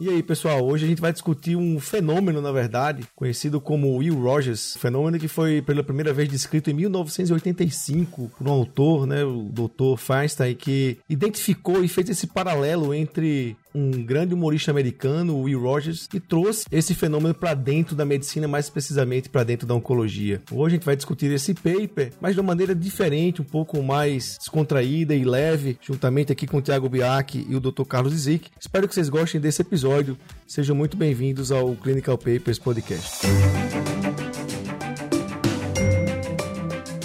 E aí, pessoal, hoje a gente vai discutir um fenômeno, na verdade, conhecido como Will Rogers, fenômeno que foi pela primeira vez descrito em 1985 por um autor, né, o Dr. Feinstein, que identificou e fez esse paralelo entre um grande humorista americano, Will Rogers, que trouxe esse fenômeno para dentro da medicina, mais precisamente para dentro da oncologia. Hoje a gente vai discutir esse paper, mas de uma maneira diferente, um pouco mais descontraída e leve, juntamente aqui com o Thiago Biak e o Dr. Carlos Zick. Espero que vocês gostem desse episódio. Sejam muito bem-vindos ao Clinical Papers Podcast.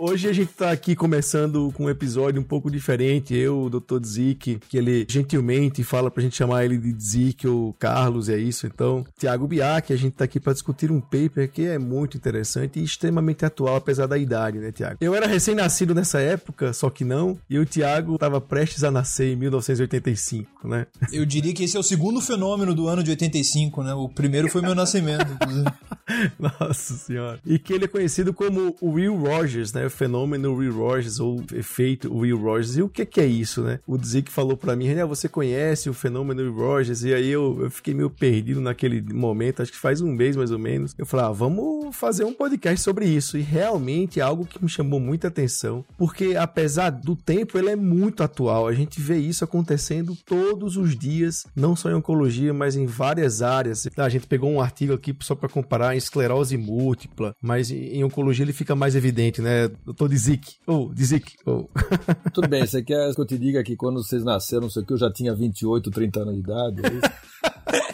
Hoje a gente tá aqui começando com um episódio um pouco diferente. Eu, o Dr. Zik, que ele gentilmente fala pra gente chamar ele de Zik ou Carlos, é isso. Então, Tiago Biak, a gente tá aqui para discutir um paper que é muito interessante e extremamente atual, apesar da idade, né, Tiago? Eu era recém-nascido nessa época, só que não, e o Tiago tava prestes a nascer em 1985, né? Eu diria que esse é o segundo fenômeno do ano de 85, né? O primeiro foi meu nascimento, inclusive. Nossa senhora. E que ele é conhecido como o Will Rogers, né? Fenômeno Will Rogers ou efeito Will Rogers. E o que, que é isso, né? O Zik falou para mim, ah, você conhece o fenômeno Will Rogers? E aí eu, eu fiquei meio perdido naquele momento, acho que faz um mês mais ou menos. Eu falei, ah, vamos fazer um podcast sobre isso. E realmente é algo que me chamou muita atenção, porque apesar do tempo, ele é muito atual. A gente vê isso acontecendo todos os dias, não só em oncologia, mas em várias áreas. A gente pegou um artigo aqui só para comparar esclerose múltipla, mas em oncologia ele fica mais evidente, né? Doutor Dizik. Oh, Dizik. Oh. Tudo bem, você quer que eu te diga que quando vocês nasceram, não sei o que, eu já tinha 28, 30 anos de idade?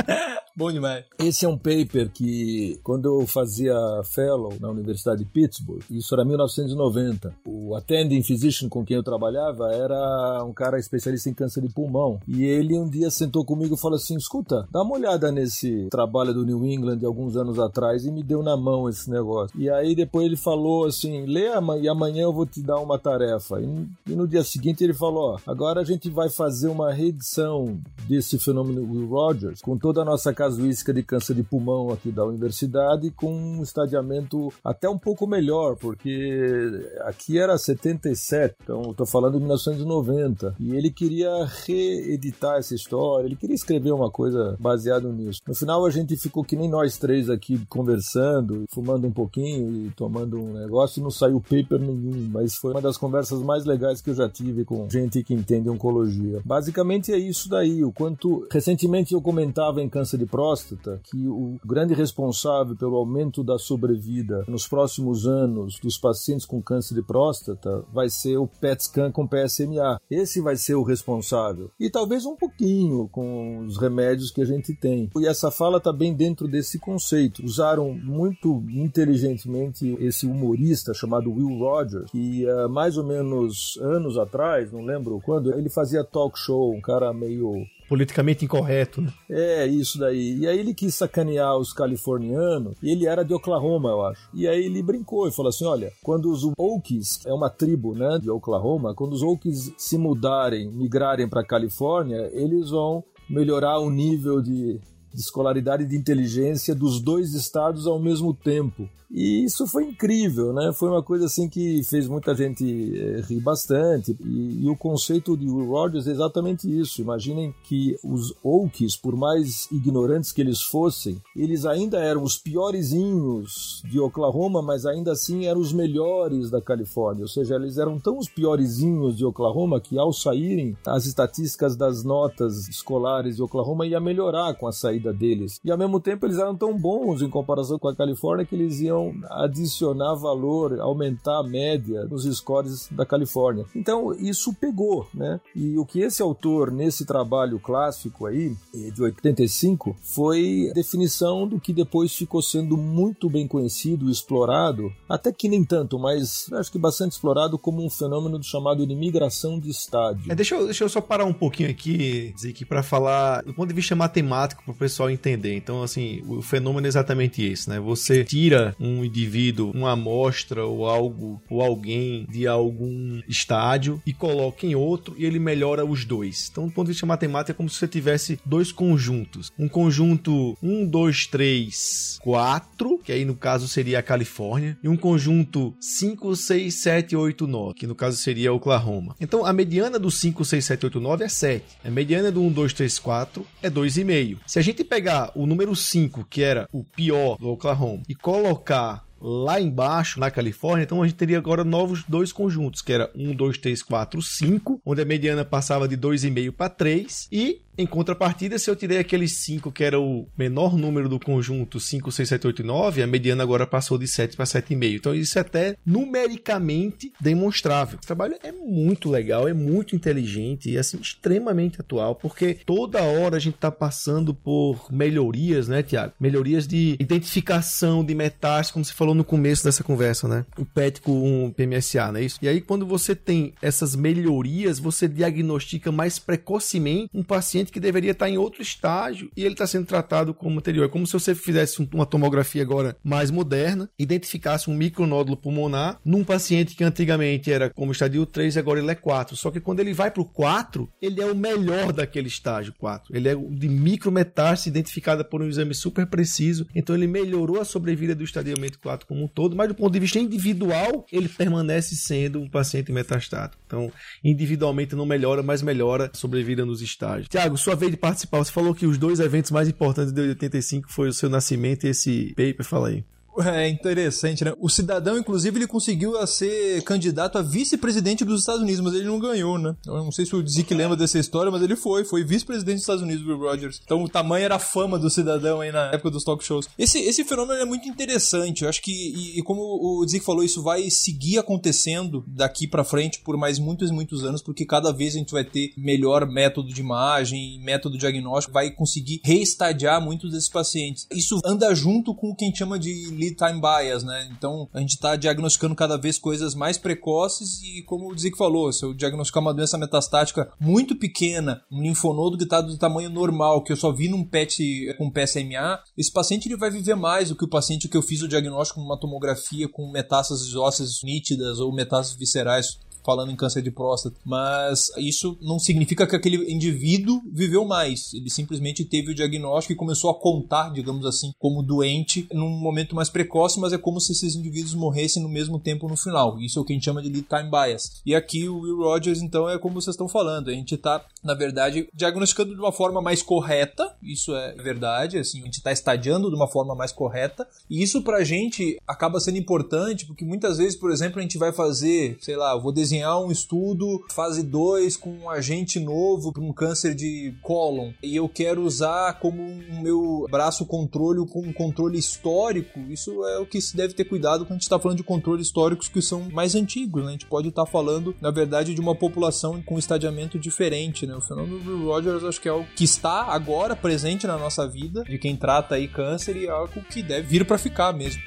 É Bom demais. Esse é um paper que, quando eu fazia fellow na Universidade de Pittsburgh, isso era 1990, o attending physician com quem eu trabalhava era um cara especialista em câncer de pulmão. E ele um dia sentou comigo e falou assim: escuta, dá uma olhada nesse trabalho do New England de alguns anos atrás e me deu na mão esse negócio. E aí depois ele falou assim: lê e amanhã eu vou te dar uma tarefa. E, no dia seguinte ele falou: agora a gente vai fazer uma reedição desse fenômeno Will Rogers com toda a nossa casuística de câncer de pulmão aqui da universidade com um estadiamento até um pouco melhor, porque aqui era 77, então estou falando de 1990, e ele queria reeditar essa história, ele queria escrever uma coisa baseada nisso. No final a gente ficou que nem nós três aqui conversando, fumando um pouquinho e tomando um negócio, e não saiu paper nenhum, mas foi uma das conversas mais legais que eu já tive com gente que entende oncologia. Basicamente é isso daí, o quanto recentemente eu comentava em câncer de próstata que o grande responsável pelo aumento da sobrevida nos próximos anos dos pacientes com câncer de próstata vai ser o PET scan com PSMA. Esse vai ser o responsável. E talvez um pouquinho com os remédios que a gente tem. E essa fala está bem dentro desse conceito. Usaram muito inteligentemente esse humorista chamado Will Rogers, que uh, mais ou menos anos atrás, não lembro quando, ele fazia talk show, um cara meio politicamente incorreto, né? É, isso daí. E aí ele quis sacanear os californianos, e ele era de Oklahoma, eu acho. E aí ele brincou e falou assim: olha, quando os Okies, é uma tribo, né, de Oklahoma, quando os Okies se mudarem, migrarem para Califórnia, eles vão melhorar o nível de, de escolaridade e de inteligência dos dois estados ao mesmo tempo. E isso foi incrível, né? Foi uma coisa assim que fez muita gente é, rir bastante. E, e, o conceito de Will Rogers é exatamente isso. Imaginem que os Okies, por mais ignorantes que eles fossem, eles ainda eram os piorezinhos de Oklahoma, mas ainda assim eram os melhores da Califórnia. Ou seja, eles eram tão os piorezinhos de Oklahoma que ao saírem, as estatísticas das notas escolares de Oklahoma ia melhorar com a saída deles. E ao mesmo tempo eles eram tão bons em comparação com a Califórnia que eles iam adicionar valor, aumentar a média nos scores da Califórnia. Então isso pegou, né? E o que esse autor nesse trabalho clássico aí de 85 foi definição do que depois ficou sendo muito bem conhecido explorado, até que nem tanto, mas acho que bastante explorado como um fenômeno chamado de migração de estádio. É, deixa, eu, deixa eu só parar um pouquinho aqui, Zik, para falar do ponto de vista matemático, para pessoal entender. Então, assim, o fenômeno é exatamente esse, né? Você tira um indivíduo, uma amostra ou algo ou alguém de algum estádio e coloca em outro e ele melhora os dois. Então, do ponto de vista matemático, é como se você tivesse dois conjuntos. Um conjunto 1, 2, 3, 4, que aí no caso seria a Califórnia, e um conjunto 5, 6, 7, 8, 9, que no caso seria Oklahoma. Então, a mediana do 5, 6, 7, 8, 9 é 7. A mediana do 1, 2, 3, 4 é 2,5. Se a gente pegar o número 5, que era o pior do Oklahoma, e colocar lá embaixo, na Califórnia, então a gente teria agora novos dois conjuntos, que era 1, 2, 3, 4, 5, onde a mediana passava de 2,5 para 3, e em contrapartida, se eu tirei aqueles 5, que era o menor número do conjunto, 5, 6, 7, 8 e 9, a mediana agora passou de 7 para 7,5. Então isso é até numericamente demonstrável. O trabalho é muito legal, é muito inteligente e assim extremamente atual, porque toda hora a gente está passando por melhorias, né, Tiago? Melhorias de identificação de metais, como você falou no começo dessa conversa, né? O PET com o PMSA, não é isso? E aí quando você tem essas melhorias, você diagnostica mais precocemente um paciente paciente que deveria estar em outro estágio e ele está sendo tratado como anterior. É como se você fizesse uma tomografia agora mais moderna, identificasse um micronódulo pulmonar num paciente que antigamente era como estádio 3 e agora ele é 4. Só que quando ele vai para o 4, ele é o melhor daquele estágio 4. Ele é de micrometástase identificada por um exame super preciso. Então ele melhorou a sobrevida do estadiamento 4 como um todo, mas do ponto de vista individual, ele permanece sendo um paciente metastático. Então, individualmente não melhora, mas melhora a sobrevida nos estágios. Tiago, Thiago, sua vez de participar. Você falou que os dois eventos mais importantes de 85 foi o seu nascimento e esse paper. Fala aí. É interessante, né? O cidadão, inclusive, ele conseguiu ser candidato a vice-presidente dos Estados Unidos, mas ele não ganhou, né? Eu não sei se o Zick lembra dessa história, mas ele foi, foi vice-presidente dos Estados Unidos, Bill Rogers. Então o tamanho era a fama do cidadão aí na época dos talk shows. Esse, esse fenômeno é muito interessante, eu acho que, e, e como o Zick falou, isso vai seguir acontecendo daqui para frente por mais muitos e muitos anos, porque cada vez a gente vai ter melhor método de imagem, método diagnóstico, vai conseguir reestadiar muitos desses pacientes. Isso anda junto com o que a gente chama de lead time bias, né? Então a gente está diagnosticando cada vez coisas mais precoces e, como o Zico falou, se eu diagnosticar uma doença metastática muito pequena, um linfonodo que está do tamanho normal, que eu só vi num PET com PSMA, esse paciente ele vai viver mais do que o paciente que eu fiz o diagnóstico numa tomografia com metástases ósseas nítidas ou metástases viscerais falando em câncer de próstata. Mas isso não significa que aquele indivíduo viveu mais. Ele simplesmente teve o diagnóstico e começou a contar, digamos assim, como doente num momento mais precoce, mas é como se esses indivíduos morressem no mesmo tempo no final. Isso é o que a gente chama de lead time bias. E aqui o Will Rogers, então, é como vocês estão falando. A gente está, na verdade, diagnosticando de uma forma mais correta. Isso é verdade. Assim, a gente está estadiando de uma forma mais correta. E isso pra gente acaba sendo importante, porque muitas vezes, por exemplo, a gente vai fazer, sei lá, vou desenhar um estudo fase 2 com um agente novo para um câncer de cólon e eu quero usar como o meu braço controle com um controle histórico, isso é o que se deve ter cuidado quando a gente está falando de controles históricos que são mais antigos. Né? A gente pode estar tá falando, na verdade, de uma população com um estadiamento diferente. Né? O fenômeno do Rogers acho que é algo que está agora presente na nossa vida, de quem trata aí câncer e é algo que deve vir para ficar mesmo.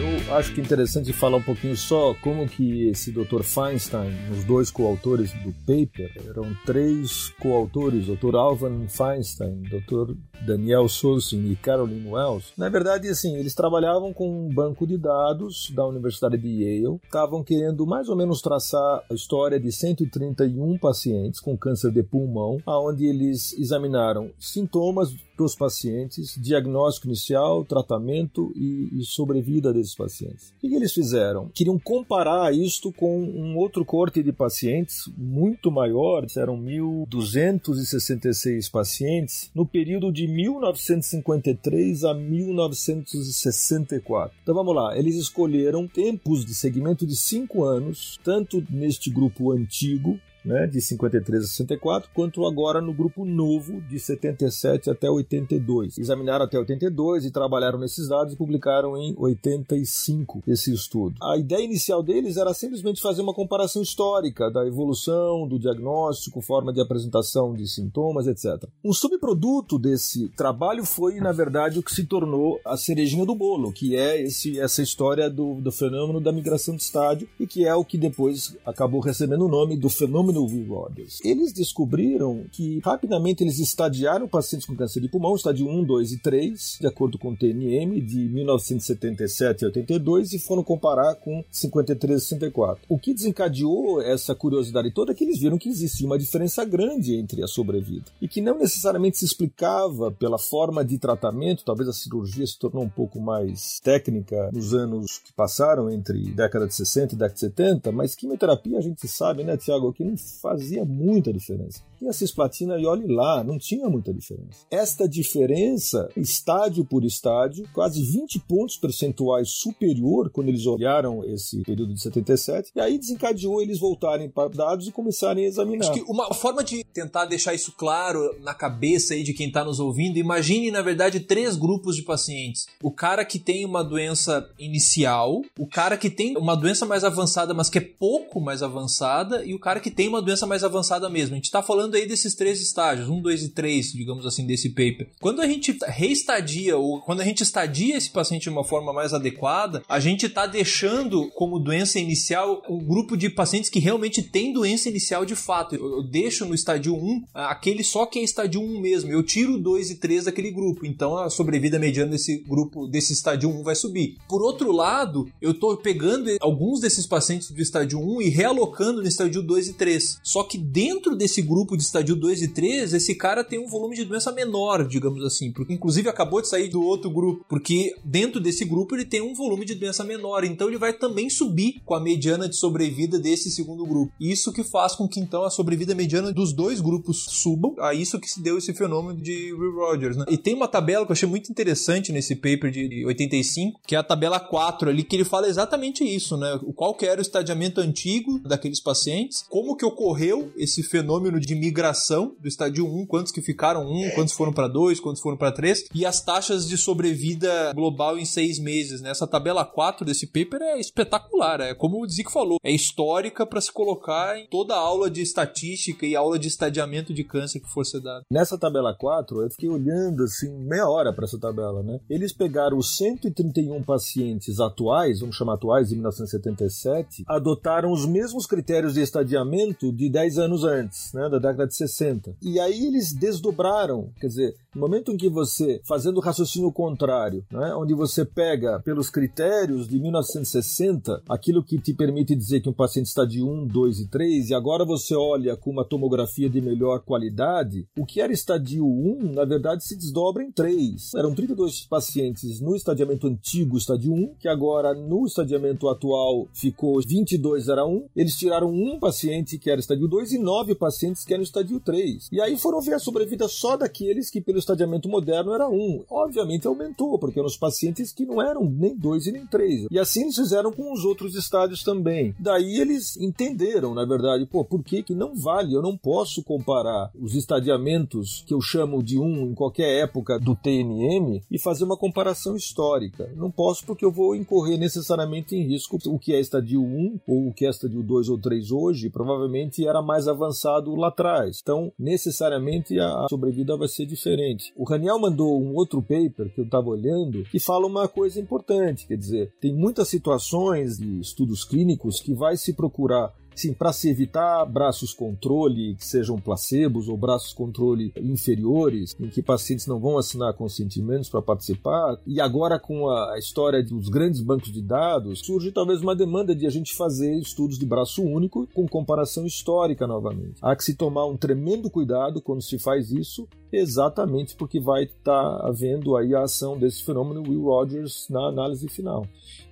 Eu acho que é interessante falar um pouquinho só como que esse Dr. Feinstein, os dois coautores do paper, eram três coautores, Dr. Alvan Feinstein, Dr. Daniel Sosin e Caroline Wells. Na verdade, assim, eles trabalhavam com um banco de dados da Universidade de Yale, estavam querendo mais ou menos traçar a história de 131 pacientes com câncer de pulmão, aonde eles examinaram sintomas dos pacientes, diagnóstico inicial, tratamento e, e sobrevida desses pacientes. O que, que eles fizeram? Queriam comparar isto com um outro corte de pacientes muito maior, eram 1.266 pacientes, no período de 1953 a 1964. Então vamos lá, eles escolheram tempos de segmento de 5 anos, tanto neste grupo antigo, né, de 53 a 64, quanto agora no grupo novo de 77 até 82. Examinaram até 82 e trabalharam nesses dados e publicaram em 85 esse estudo. A ideia inicial deles era simplesmente fazer uma comparação histórica da evolução, do diagnóstico, forma de apresentação de sintomas, etc. Um subproduto desse trabalho foi, na verdade, o que se tornou a cerejinha do bolo, que é esse, essa história do, do fenômeno da migração de estádio e que é o que depois acabou recebendo o nome do fenômeno fenômeno Will Rogers? Eles descobriram que rapidamente eles estadiaram pacientes com câncer de pulmão, estádio 1, 2 e 3, de acordo com o TNM, de 1977 a 82, e foram comparar com 53 e 64. O que desencadeou essa curiosidade toda é que eles viram que existia uma diferença grande entre a sobrevida e que não necessariamente se explicava pela forma de tratamento, talvez a cirurgia se tornou um pouco mais técnica nos anos que passaram entre década de 60 e década de 70, mas quimioterapia a gente sabe, né, Tiago, que não fazia muita diferença. Tinha cisplatina e olhe lá, não tinha muita diferença. Esta diferença, estádio por estádio, quase 20 pontos percentuais superior quando eles olharam esse período de 77, e aí desencadeou eles voltarem para dados e começarem a examinar. Acho que uma forma de tentar deixar isso claro na cabeça aí de quem está nos ouvindo, imagine, na verdade, três grupos de pacientes. O cara que tem uma doença inicial, o cara que tem uma doença mais avançada, mas que é pouco mais avançada, e o cara que tem uma doença mais avançada mesmo. A gente está falando aí desses três estágios, um, dois e três, digamos assim, desse paper. Quando a gente reestadia, ou quando a gente estadia esse paciente de uma forma mais adequada, a gente está deixando como doença inicial um grupo de pacientes que realmente tem doença inicial de fato. Eu, deixo no estádio 1 aquele só que é estádio 1 mesmo. Eu tiro 2 e 3 daquele grupo. Então a sobrevida mediana desse grupo, desse estádio 1 vai subir. Por outro lado, eu estou pegando alguns desses pacientes do estádio 1 e realocando no estádio 2 e 3. Só que dentro desse grupo de estádio 2 e 3, esse cara tem um volume de doença menor, digamos assim. Porque inclusive acabou de sair do outro grupo. Porque dentro desse grupo ele tem um volume de doença menor. Então ele vai também subir com a mediana de sobrevida desse segundo grupo. Isso que faz com que então a sobrevida mediana dos dois grupos subam. A isso que se deu esse fenômeno de Will Rogers, né? E tem uma tabela que eu achei muito interessante nesse paper de 85, que é a tabela 4 ali, que ele fala exatamente isso, né? Qual que era o estadiamento antigo daqueles pacientes, como que ocorreu esse fenômeno de migração do estádio 1, quantos que ficaram 1, quantos foram para 2, quantos foram para 3, e as taxas de sobrevida global em seis meses, né? Essa tabela 4 desse paper é espetacular, é como o Zico falou, é histórica para se colocar em toda aula de estatística e aula de estadiamento de câncer que for dado. Nessa tabela 4, eu fiquei olhando assim meia hora para essa tabela, né? Eles pegaram os 131 pacientes atuais, vamos chamar atuais, de 1977, adotaram os mesmos critérios de estadiamento de 10 anos antes, né, da década de 60. E aí eles desdobraram, quer dizer, no momento em que você, fazendo o raciocínio contrário, né, onde você pega pelos critérios de 1960 aquilo que te permite dizer que um paciente está de 1, 2 e 3, e agora você olha com uma tomografia de melhor qualidade, o que era estadio 1, na verdade, se desdobra em 3. Eram 32 pacientes no estadiamento antigo, estádio 1, que agora no estadiamento atual ficou 22 era 1. Eles tiraram um paciente que era estádio 2 e nove pacientes que eram estádio 3. E aí foram ver a sobrevida só daqueles que pelo estadiamento moderno era 1. Obviamente aumentou, porque eram os pacientes que não eram nem 2 e nem 3. E assim eles fizeram com os outros estádios também. Daí eles entenderam, na verdade, pô, por que que não vale? Eu não posso comparar os estadiamentos que eu chamo de 1 em qualquer época do TNM e fazer uma comparação histórica. Não posso porque eu vou incorrer necessariamente em risco. O que é estadio 1 ou o que é estadio 2 ou 3 hoje provavelmente era mais avançado lá atrás. Então, necessariamente a sobrevida vai ser diferente. O Raniel mandou um outro paper que eu estava olhando que fala uma coisa importante, quer dizer, tem muitas situações de estudos clínicos que vai se procurar Sim, para se evitar braços controle que sejam placebos ou braços controle inferiores, em que pacientes não vão assinar consentimentos para participar, e agora com a história dos grandes bancos de dados, surge talvez uma demanda de a gente fazer estudos de braço único com comparação histórica novamente. Há que se tomar um tremendo cuidado quando se faz isso, exatamente porque vai estar tá havendo aí a ação desse fenômeno Will Rogers na análise final.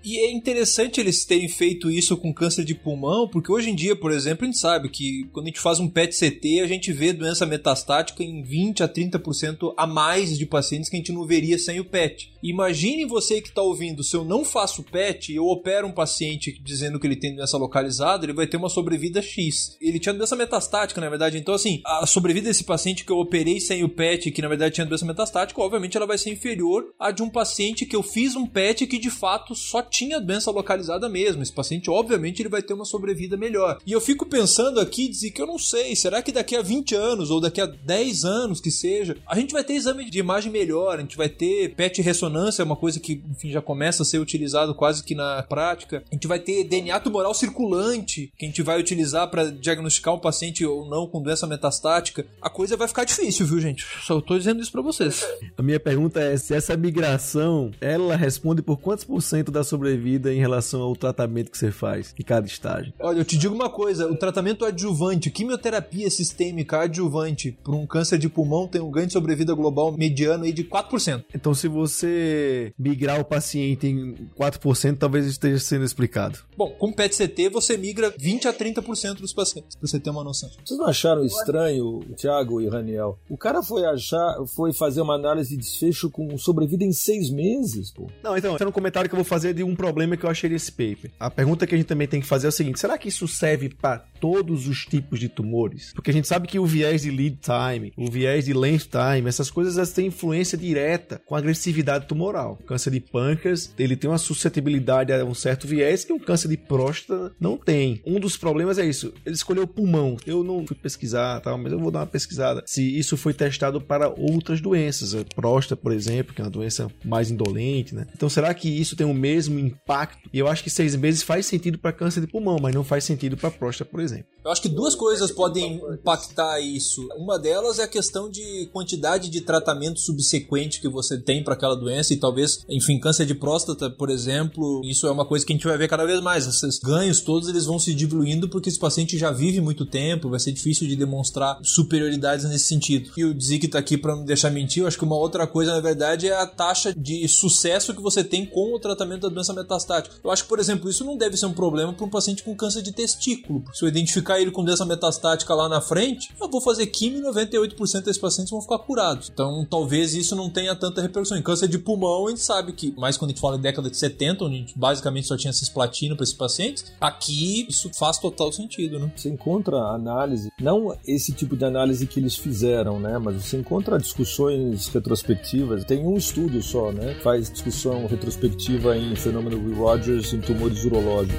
E é interessante eles terem feito isso com câncer de pulmão, porque hoje em dia, por exemplo, a gente sabe que quando a gente faz um PET-CT, a gente vê doença metastática em 20 a 30% a mais de pacientes que a gente não veria sem o PET. Imagine você que está ouvindo, se eu não faço PET e eu opero um paciente dizendo que ele tem doença localizada, ele vai ter uma sobrevida X. Ele tinha doença metastática, na verdade. Então, assim, a sobrevida desse paciente que eu operei sem o tenho PET que na verdade tinha doença metastática, obviamente ela vai ser inferior à de um paciente que eu fiz um PET que de fato só tinha doença localizada mesmo. Esse paciente, obviamente, ele vai ter uma sobrevida melhor. E eu fico pensando aqui, dizer que eu não sei, será que daqui a 20 anos ou daqui a 10 anos que seja, a gente vai ter exame de imagem melhor, a gente vai ter PET ressonância, é uma coisa que, enfim, já começa a ser utilizado quase que na prática. A gente vai ter DNA tumoral circulante, que a gente vai utilizar para diagnosticar um paciente ou não com doença metastática. A coisa vai ficar difícil, viu, gente? Só tô dizendo isso para vocês. A minha pergunta é se essa migração, ela responde por quantos por cento da sobrevida em relação ao tratamento que você faz em cada estágio? Olha, eu te digo uma coisa, o tratamento adjuvante, quimioterapia sistêmica adjuvante por um câncer de pulmão tem um ganho de sobrevida global mediano aí de 4%. Então, se você migrar o paciente em 4%, talvez esteja sendo explicado. Bom, com PET-CT você migra 20 a 30% dos pacientes, pra você ter uma noção. Vocês não acharam estranho, Thiago e Raniel? O cara foi achar, foi fazer uma análise de desfecho com sobrevida em seis meses, pô. Não, então, é um comentário que eu vou fazer de um problema que eu achei nesse paper. A pergunta que a gente também tem que fazer é o seguinte: será que isso serve para todos os tipos de tumores? Porque a gente sabe que o viés de lead time, o viés de length time, essas coisas elas têm influência direta com a agressividade tumoral. O câncer de pâncreas, ele tem uma suscetibilidade a um certo viés que o câncer de próstata não tem. Um dos problemas é isso. Ele escolheu pulmão. Eu não fui pesquisar, tal, mas eu vou dar uma pesquisada se isso foi testado para outras doenças, a próstata, por exemplo, que é uma doença mais indolente, né? Então, será que isso tem o mesmo impacto? E eu acho que seis meses faz sentido para câncer de pulmão, mas não faz sentido para próstata, por exemplo. Eu acho que duas coisas podem impactar isso. Uma delas é a questão de quantidade de tratamento subsequente que você tem para aquela doença e talvez, enfim, câncer de próstata, por exemplo, isso é uma coisa que a gente vai ver cada vez mais. Esses ganhos todos eles vão se diluindo porque esse paciente já vive muito tempo, vai ser difícil de demonstrar superioridades nesse sentido. E o Zik tá aqui para não deixar mentir, eu acho que uma outra coisa, na verdade, é a taxa de sucesso que você tem com o tratamento da doença metastática. Eu acho que, por exemplo, isso não deve ser um problema para um paciente com câncer de testículo. Se eu identificar ele com doença metastática lá na frente, eu vou fazer quimio e 98% desses pacientes vão ficar curados. Então, talvez isso não tenha tanta repercussão. Em câncer de pulmão, a gente sabe que, mais quando a gente fala em década de 70, onde a gente basicamente só tinha cisplatina para esses pacientes, aqui isso faz total sentido, né? Você encontra análise, não esse tipo de análise que eles fizeram, né? Mas você encontra discussões retrospectivas. Tem um estudo só, né? Faz discussão retrospectiva em fenômeno Will Rogers em tumores urológicos.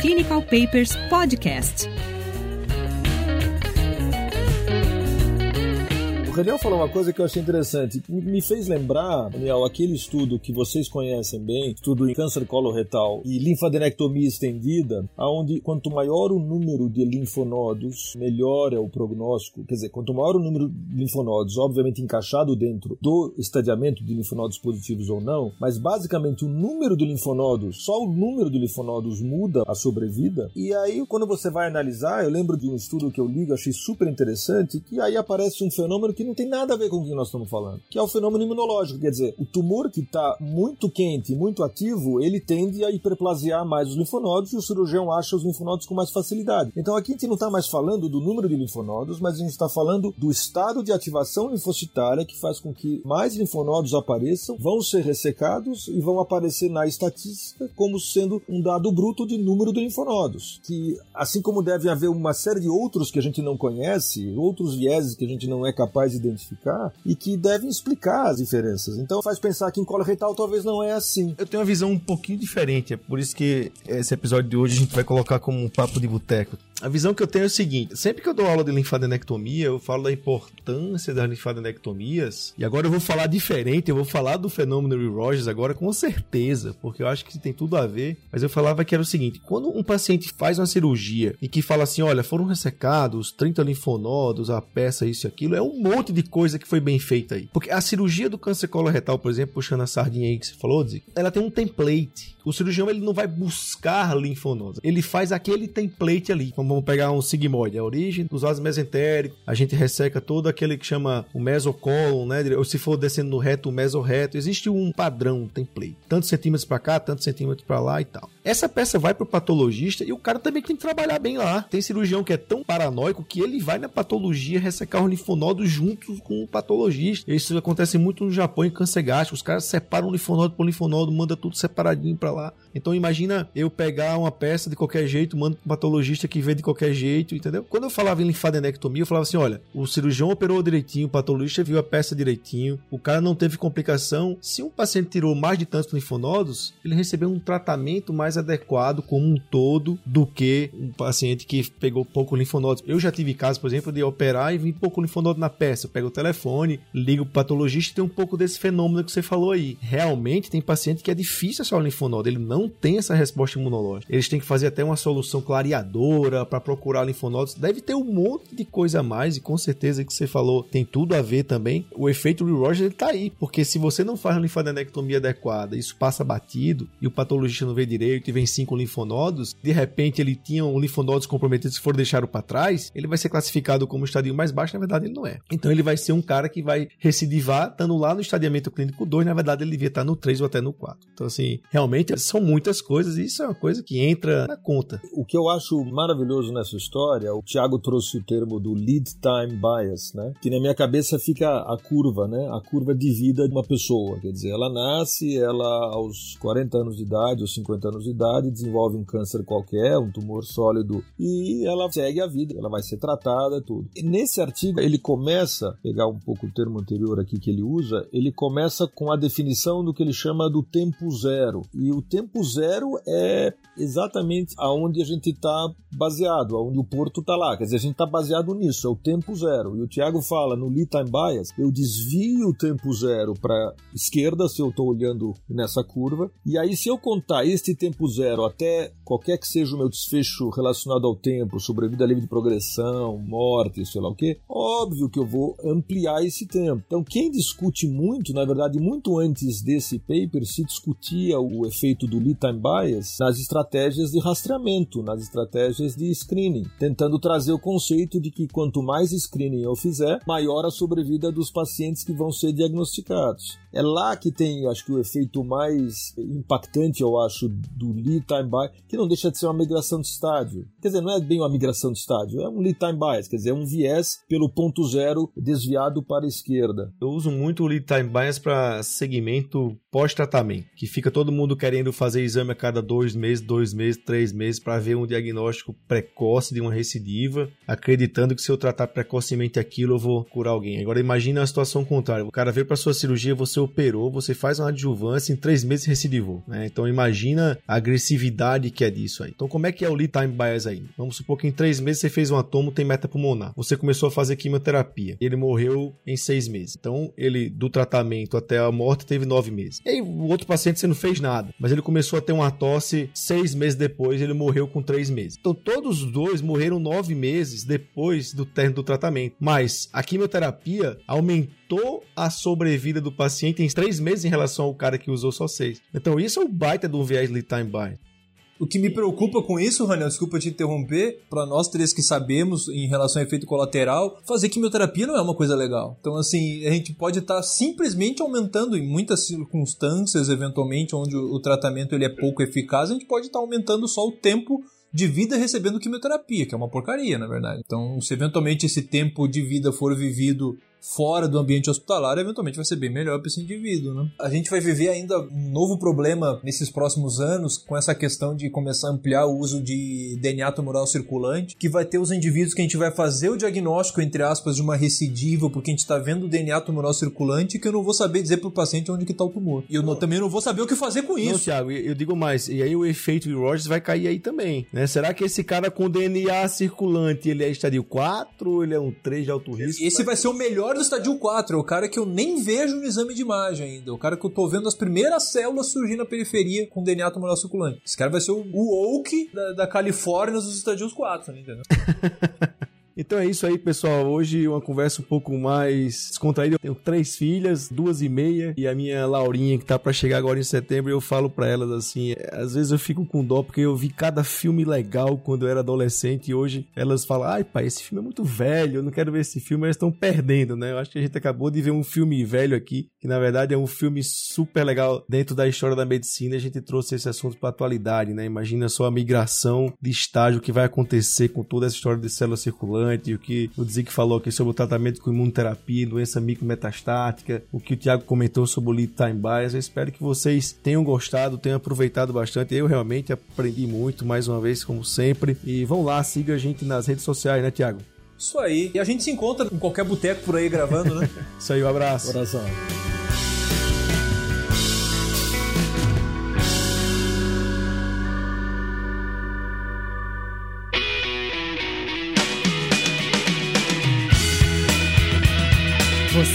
Clinical Papers Podcast. O Raniel falou uma coisa que eu achei interessante. Me fez lembrar, Daniel, aquele estudo que vocês conhecem bem, estudo em câncer coloretal e linfadenectomia estendida, aonde quanto maior o número de linfonodos, melhor é o prognóstico. Quer dizer, quanto maior o número de linfonodos, obviamente encaixado dentro do estadiamento de linfonodos positivos ou não, mas basicamente o número de linfonodos, só o número de linfonodos muda a sobrevida. E aí, quando você vai analisar, eu lembro de um estudo que eu li, achei super interessante, que aí aparece um fenômeno que não tem nada a ver com o que nós estamos falando, que é o fenômeno imunológico. Quer dizer, o tumor que está muito quente, muito ativo, ele tende a hiperplasiar mais os linfonodos e o cirurgião acha os linfonodos com mais facilidade. Então aqui a gente não está mais falando do número de linfonodos, mas a gente está falando do estado de ativação linfocitária que faz com que mais linfonodos apareçam, vão ser ressecados e vão aparecer na estatística como sendo um dado bruto de número de linfonodos. Que assim como deve haver uma série de outros que a gente não conhece, outros vieses que a gente não é capaz de identificar e que devem explicar as diferenças. Então faz pensar que em coloretal talvez não é assim. Eu tenho uma visão um pouquinho diferente, é por isso que esse episódio de hoje a gente vai colocar como um papo de boteco. A visão que eu tenho é o seguinte: sempre que eu dou aula de linfadenectomia, eu falo da importância das linfadenectomias. E agora eu vou falar diferente, eu vou falar do fenômeno Will Rogers agora com certeza, porque eu acho que tem tudo a ver. Mas eu falava que era o seguinte: quando um paciente faz uma cirurgia e que fala assim, olha, foram ressecados 30 linfonodos, a peça, isso e aquilo, é um monte de coisa que foi bem feita aí. Porque a cirurgia do câncer coloretal, por exemplo, puxando a sardinha aí que você falou, ela tem um template. O cirurgião ele não vai buscar linfonodos, ele faz aquele template ali. Como vamos pegar um sigmoide, a origem dos vasos mesentéricos, a gente resseca todo aquele que chama o mesocólon, né? Ou se for descendo no reto, o mesorreto. Existe um padrão, um template. Tantos centímetros para cá, tantos centímetros para lá e tal. Essa peça vai pro patologista e o cara também tem que trabalhar bem lá. Tem cirurgião que é tão paranoico que ele vai na patologia ressecar os linfonodos juntos com o patologista. Isso acontece muito no Japão em câncer gástrico. Os caras separam linfonodo por linfonodo, manda tudo separadinho para lá. Então imagina eu pegar uma peça de qualquer jeito, mando para patologista que vê de qualquer jeito, entendeu? Quando eu falava em linfadenectomia, eu falava assim, olha, o cirurgião operou direitinho, o patologista viu a peça direitinho, o cara não teve complicação. Se um paciente tirou mais de tantos linfonodos, ele recebeu um tratamento mais adequado como um todo do que um paciente que pegou pouco linfonodos. Eu já tive casos, por exemplo, de operar e vir pouco linfonodo na peça. Eu pego o telefone, ligo pro patologista e tem um pouco desse fenômeno que você falou aí. Realmente tem paciente que é difícil achar o linfonodo, ele não tem essa resposta imunológica. Eles têm que fazer até uma solução clareadora para procurar linfonodos. Deve ter um monte de coisa a mais e com certeza que você falou tem tudo a ver também. O efeito Will Rogers ele tá aí, porque se você não faz uma linfadenectomia adequada, isso passa batido e o patologista não vê direito e vem cinco linfonodos, de repente ele tinha um linfonodos comprometidos que foram deixados para trás, ele vai ser classificado como estadio mais baixo, na verdade ele não é. Então ele vai ser um cara que vai recidivar, estando lá no estadiamento clínico 2, na verdade ele devia estar no 3 ou até no 4. Então assim, realmente são muitas coisas e isso é uma coisa que entra na conta. O que eu acho maravilhoso nessa história, o Thiago trouxe o termo do lead time bias, né? Que na minha cabeça fica a curva, né? A curva de vida de uma pessoa, quer dizer, ela nasce, ela aos 40 anos de idade ou 50 anos de idade desenvolve um câncer qualquer, um tumor sólido e ela segue a vida, ela vai ser tratada, tudo. E nesse artigo ele começa, pegar um pouco o termo anterior aqui que ele usa, ele começa com a definição do que ele chama do tempo zero. E o tempo zero é exatamente aonde a gente está baseado, aonde o porto está lá. Quer dizer, a gente está baseado nisso, é o tempo zero. E o Tiago fala no lead time bias, eu desvio o tempo zero para esquerda se eu estou olhando nessa curva. E aí se eu contar este tempo zero até qualquer que seja o meu desfecho relacionado ao tempo, sobrevida livre de progressão, morte, sei lá o que, óbvio que eu vou ampliar esse tempo. Então quem discute muito, na verdade, muito antes desse paper se discutia o efeito do lead time bias nas estratégias de rastreamento, nas estratégias de screening, tentando trazer o conceito de que quanto mais screening eu fizer, maior a sobrevida dos pacientes que vão ser diagnosticados. É lá que tem, acho que o efeito mais impactante, eu acho, do lead time bias, que não deixa de ser uma migração de estádio. Quer dizer, não é bem uma migração de estádio, é um lead time bias, quer dizer, é um viés pelo ponto zero desviado para a esquerda. Eu uso muito o lead time bias para segmento pós-tratamento, que fica todo mundo querendo fazer exame a cada dois meses, dois meses, três meses para ver um diagnóstico precoce de uma recidiva, acreditando que se eu tratar precocemente aquilo eu vou curar alguém. Agora imagina a situação contrária, o cara veio para sua cirurgia, você operou, você faz uma adjuvância, em três meses recidivou, né? Então imagina a agressividade que é disso aí. Então como é que é o lead time bias aí? Vamos supor que em três meses você fez um atomo, tem metapulmonar. Você começou a fazer quimioterapia. Ele morreu em seis meses. Então ele, do tratamento até a morte, teve nove meses. E aí o outro paciente você não fez nada, mas ele começou a ter uma tosse seis meses depois, ele morreu com três meses. Então todos os dois morreram nove meses depois do término do tratamento. Mas a quimioterapia aumentou a sobrevida do paciente em três meses em relação ao cara que usou só seis. Então isso é o baita do viés lead time bias. O que me preocupa com isso, Raniel, desculpa te interromper, para nós três que sabemos em relação ao efeito colateral, fazer quimioterapia não é uma coisa legal. Então, assim, a gente pode estar tá simplesmente aumentando em muitas circunstâncias, eventualmente, onde o tratamento ele é pouco eficaz, a gente pode estar tá aumentando só o tempo de vida recebendo quimioterapia, que é uma porcaria, na verdade. Então, se eventualmente esse tempo de vida for vivido fora do ambiente hospitalar, eventualmente vai ser bem melhor para esse indivíduo, né? A gente vai viver ainda um novo problema nesses próximos anos com essa questão de começar a ampliar o uso de DNA tumoral circulante, que vai ter os indivíduos que a gente vai fazer o diagnóstico, entre aspas, de uma recidiva, porque a gente está vendo o DNA tumoral circulante que eu não vou saber dizer pro paciente onde que tá o tumor. E eu não, também não vou saber o que fazer com isso. Não, Thiago, eu digo mais, e aí o efeito de Rogers vai cair aí também, né? Será que esse cara com DNA circulante, ele é estadio 4 ou ele é um 3 de alto risco? Esse vai ser o melhor do estadio 4, é o cara que eu nem vejo no exame de imagem ainda. O cara que eu tô vendo as primeiras células surgir na periferia com DNA tumoral circulante. Esse cara vai ser o, o Oak da, da Califórnia dos estadios 4, né, entendeu? Então é isso aí, pessoal. Hoje uma conversa um pouco mais descontraída. Eu tenho três filhas, duas e meia, e a minha Laurinha, que tá para chegar agora em setembro, eu falo para elas assim: às vezes eu fico com dó, porque eu vi cada filme legal quando eu era adolescente, e hoje elas falam: ai, pai, esse filme é muito velho, eu não quero ver esse filme, elas estão perdendo, né? Eu acho que a gente acabou de ver um filme velho aqui, que na verdade é um filme super legal dentro da história da medicina. A gente trouxe esse assunto para atualidade, né? Imagina só a migração de estágio que vai acontecer com toda essa história de célula circulante, o que o Zic falou aqui sobre o tratamento com imunoterapia, doença micrometastática, o que o Thiago comentou sobre o lead time bias. Eu espero que vocês tenham gostado, tenham aproveitado bastante. Eu realmente aprendi muito, mais uma vez, como sempre. E vão lá, siga a gente nas redes sociais, né, Thiago? Isso aí. E a gente se encontra em qualquer boteco por aí gravando, né? Isso aí, um abraço. Coração.